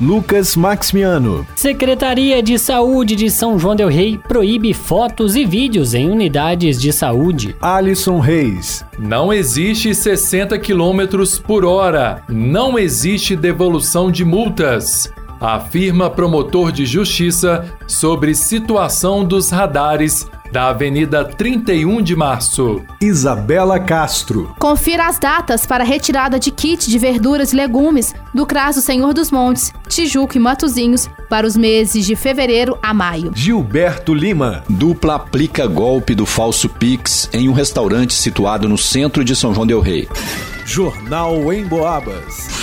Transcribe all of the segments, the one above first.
Lucas Maximiano. Secretaria de Saúde de São João Del Rei proíbe fotos e vídeos em unidades de saúde. Alisson Reis. Não existe 60 km por hora. Não existe devolução de multas. Afirma promotor de justiça sobre situação dos radares da Avenida 31 de Março. Isabela Castro. Confira as datas para retirada de kit de verduras e legumes do Craso Senhor dos Montes, Tijuco e Matozinhos para os meses de fevereiro a maio. Gilberto Lima. Dupla aplica golpe do falso Pix em um restaurante situado no centro de São João del Rei. Jornal em Boabas.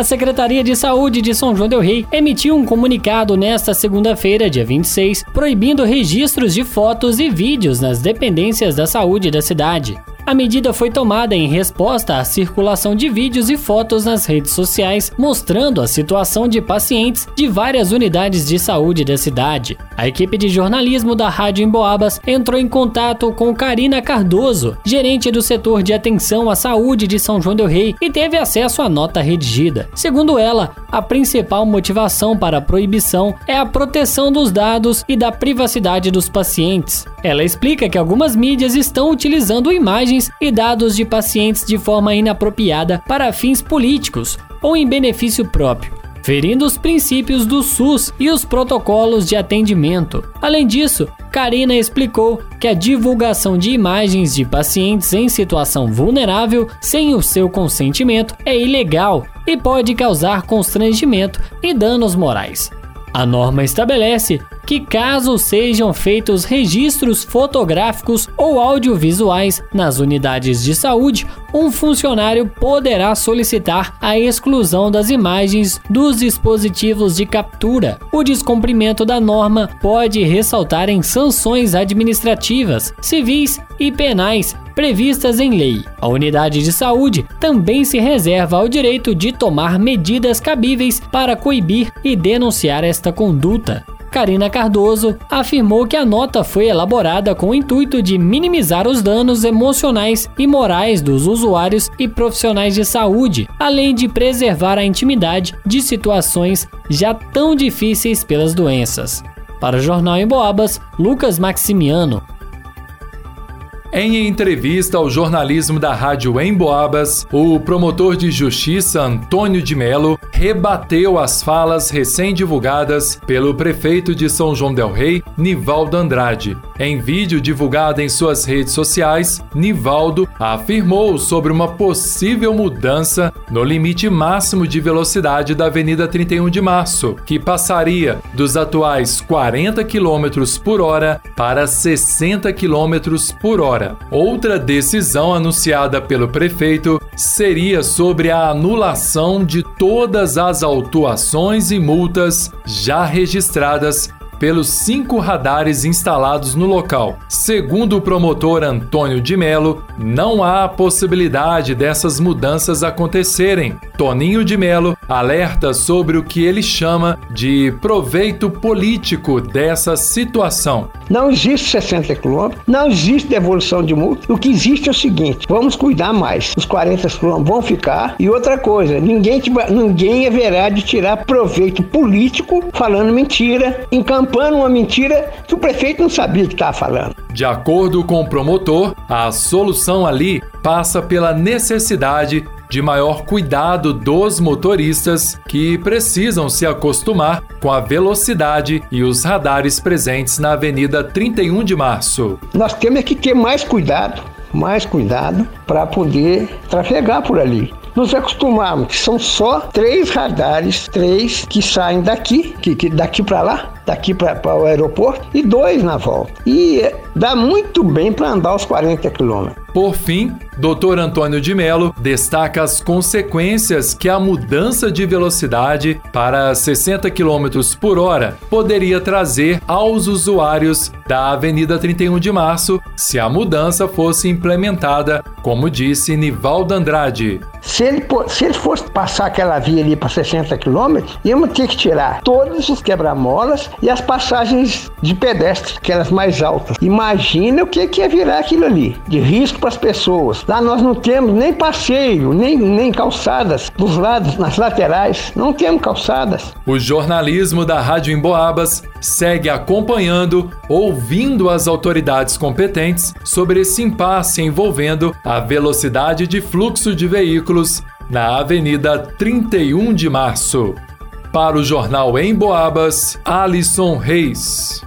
A Secretaria de Saúde de São João Del Rei emitiu um comunicado nesta segunda-feira, dia 26, proibindo registros de fotos e vídeos nas dependências da saúde da cidade. A medida foi tomada em resposta à circulação de vídeos e fotos nas redes sociais mostrando a situação de pacientes de várias unidades de saúde da cidade. A equipe de jornalismo da Rádio Emboabas entrou em contato com Karina Cardoso, gerente do setor de atenção à saúde de São João del Rei, e teve acesso à nota redigida. Segundo ela, a principal motivação para a proibição é a proteção dos dados e da privacidade dos pacientes. Ela explica que algumas mídias estão utilizando imagens informações e dados de pacientes de forma inapropriada para fins políticos ou em benefício próprio ferindo os princípios do SUS e os protocolos de atendimento. Além disso, Karina explicou que a divulgação de imagens de pacientes em situação vulnerável sem o seu consentimento é ilegal e pode causar constrangimento e danos morais. A norma estabelece que, caso sejam feitos registros fotográficos ou audiovisuais nas unidades de saúde, um funcionário poderá solicitar a exclusão das imagens dos dispositivos de captura. O descumprimento da norma pode ressaltar em sanções administrativas, civis e penais previstas em lei. A unidade de saúde também se reserva ao direito de tomar medidas cabíveis para coibir e denunciar esta conduta. Karina Cardoso afirmou que a nota foi elaborada com o intuito de minimizar os danos emocionais e morais dos usuários e profissionais de saúde, além de preservar a intimidade de situações já tão difíceis pelas doenças. Para o Jornal em Boabas, Lucas Maximiano. Em entrevista ao jornalismo da Rádio Emboabas, o promotor de justiça Antônio de Melo rebateu as falas recém-divulgadas pelo prefeito de São João del Rei, Nivaldo Andrade. Em vídeo divulgado em suas redes sociais, Nivaldo afirmou sobre uma possível mudança no limite máximo de velocidade da Avenida 31 de Março, que passaria dos atuais 40 km por hora para 60 km por hora. Outra decisão anunciada pelo prefeito seria sobre a anulação de todas as autuações e multas já registradas pelos cinco radares instalados no local. Segundo o promotor Antônio de Melo, não há possibilidade dessas mudanças acontecerem. Toninho de Melo alerta sobre o que ele chama de proveito político dessa situação. Não existe 60 quilômetros, não existe devolução de multa. O que existe é o seguinte: vamos cuidar mais. Os 40 quilômetros vão ficar. E outra coisa, ninguém, ninguém haverá de tirar proveito político falando mentira, encampando encampando uma mentira que o prefeito não sabia que estava falando. De acordo com o promotor, a solução ali passa pela necessidade de maior cuidado dos motoristas que precisam se acostumar com a velocidade e os radares presentes na Avenida 31 de Março. Nós temos que ter mais cuidado, mais cuidado para poder trafegar por ali nos acostumamos que são só três radares, três que saem daqui, que, que daqui para lá, daqui para o aeroporto e dois na volta. E dá muito bem para andar os 40 quilômetros. Por fim, Dr. Antônio de Mello destaca as consequências que a mudança de velocidade para 60 km por hora poderia trazer aos usuários da Avenida 31 de Março se a mudança fosse implementada, como disse Nivaldo Andrade. Se ele, se ele fosse passar aquela via ali para 60 quilômetros, íamos ter que tirar todos os quebra-molas e as passagens de pedestre, aquelas mais altas. Imagina o que, que ia virar aquilo ali, de risco para as pessoas. Lá nós não temos nem passeio, nem, nem calçadas dos lados, nas laterais. Não temos calçadas. O jornalismo da Rádio Emboabas segue acompanhando, ouvindo as autoridades competentes sobre esse impasse envolvendo a velocidade de fluxo de veículos na Avenida 31 de Março. Para o jornal Em Boabas, Alisson Reis.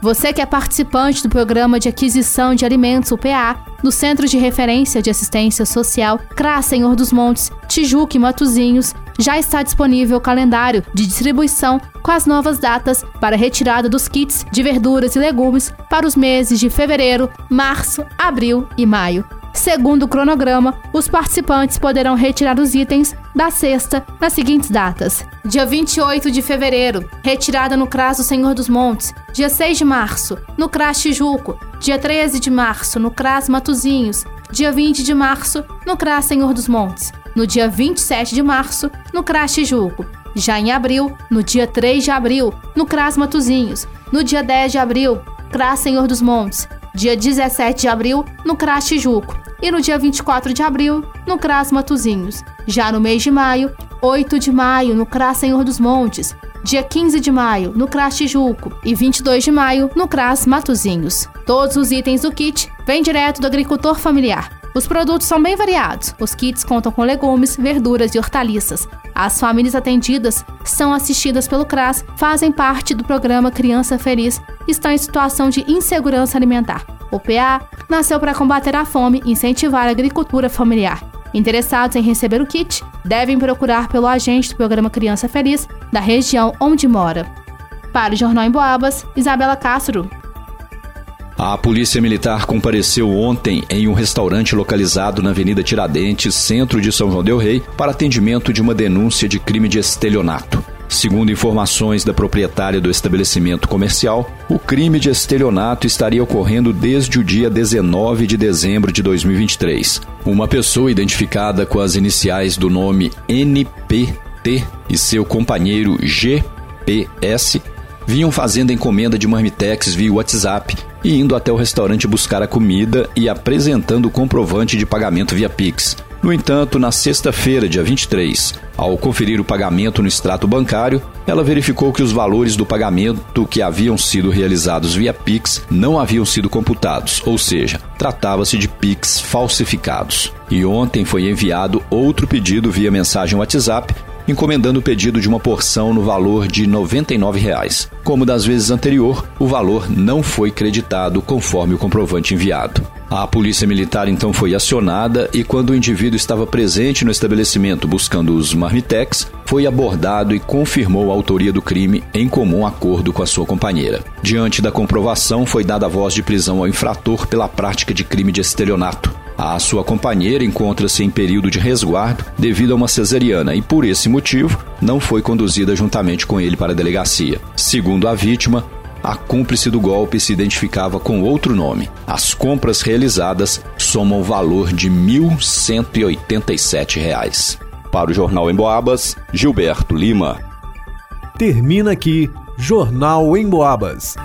Você que é participante do Programa de Aquisição de Alimentos, UPA, no Centro de Referência de Assistência Social CRA Senhor dos Montes, Tijuca e Matozinhos, já está disponível o calendário de distribuição com as novas datas para retirada dos kits de verduras e legumes para os meses de fevereiro, março, abril e maio. Segundo o cronograma, os participantes poderão retirar os itens da cesta nas seguintes datas: dia 28 de fevereiro, retirada no CRAS do Senhor dos Montes, dia 6 de março, no CRAS Tijuco, dia 13 de março, no CRAS Matozinhos, dia 20 de março, no CRAS Senhor dos Montes, no dia 27 de março, no CRAS Tijuco, já em abril, no dia 3 de abril, no CRAS Matozinhos, no dia 10 de abril, CRAS Senhor dos Montes, dia 17 de abril, no CRAS Tijuco, e no dia 24 de abril, no CRAS Matozinhos. Já no mês de maio, 8 de maio, no CRAS Senhor dos Montes, dia 15 de maio, no CRAS Tijuco e 22 de maio, no CRAS Matozinhos. Todos os itens do kit vêm direto do agricultor familiar. Os produtos são bem variados. Os kits contam com legumes, verduras e hortaliças. As famílias atendidas são assistidas pelo CRAS, fazem parte do programa Criança Feliz e estão em situação de insegurança alimentar. O PA nasceu para combater a fome e incentivar a agricultura familiar. Interessados em receber o kit devem procurar pelo agente do programa Criança Feliz da região onde mora. Para o Jornal em Boabas, Isabela Castro. A Polícia Militar compareceu ontem em um restaurante localizado na Avenida Tiradentes, centro de São João Del Rei, para atendimento de uma denúncia de crime de estelionato. Segundo informações da proprietária do estabelecimento comercial, o crime de estelionato estaria ocorrendo desde o dia 19 de dezembro de 2023. Uma pessoa identificada com as iniciais do nome NPT e seu companheiro GPS vinham fazendo encomenda de marmitex via WhatsApp e indo até o restaurante buscar a comida e apresentando o comprovante de pagamento via Pix. No entanto, na sexta-feira, dia 23, ao conferir o pagamento no extrato bancário, ela verificou que os valores do pagamento que haviam sido realizados via Pix não haviam sido computados, ou seja, tratava-se de Pix falsificados. E ontem foi enviado outro pedido via mensagem WhatsApp encomendando o pedido de uma porção no valor de 99 reais. Como das vezes anterior, o valor não foi creditado conforme o comprovante enviado. A polícia militar então foi acionada e, quando o indivíduo estava presente no estabelecimento buscando os marmitex, foi abordado e confirmou a autoria do crime em comum acordo com a sua companheira. Diante da comprovação, foi dada voz de prisão ao infrator pela prática de crime de estelionato. A sua companheira encontra-se em período de resguardo devido a uma cesariana e, por esse motivo, não foi conduzida juntamente com ele para a delegacia. Segundo a vítima, a cúmplice do golpe se identificava com outro nome. As compras realizadas somam o valor de R$ 1.187. Para o Jornal em Boabas, Gilberto Lima. Termina aqui Jornal em Boabas.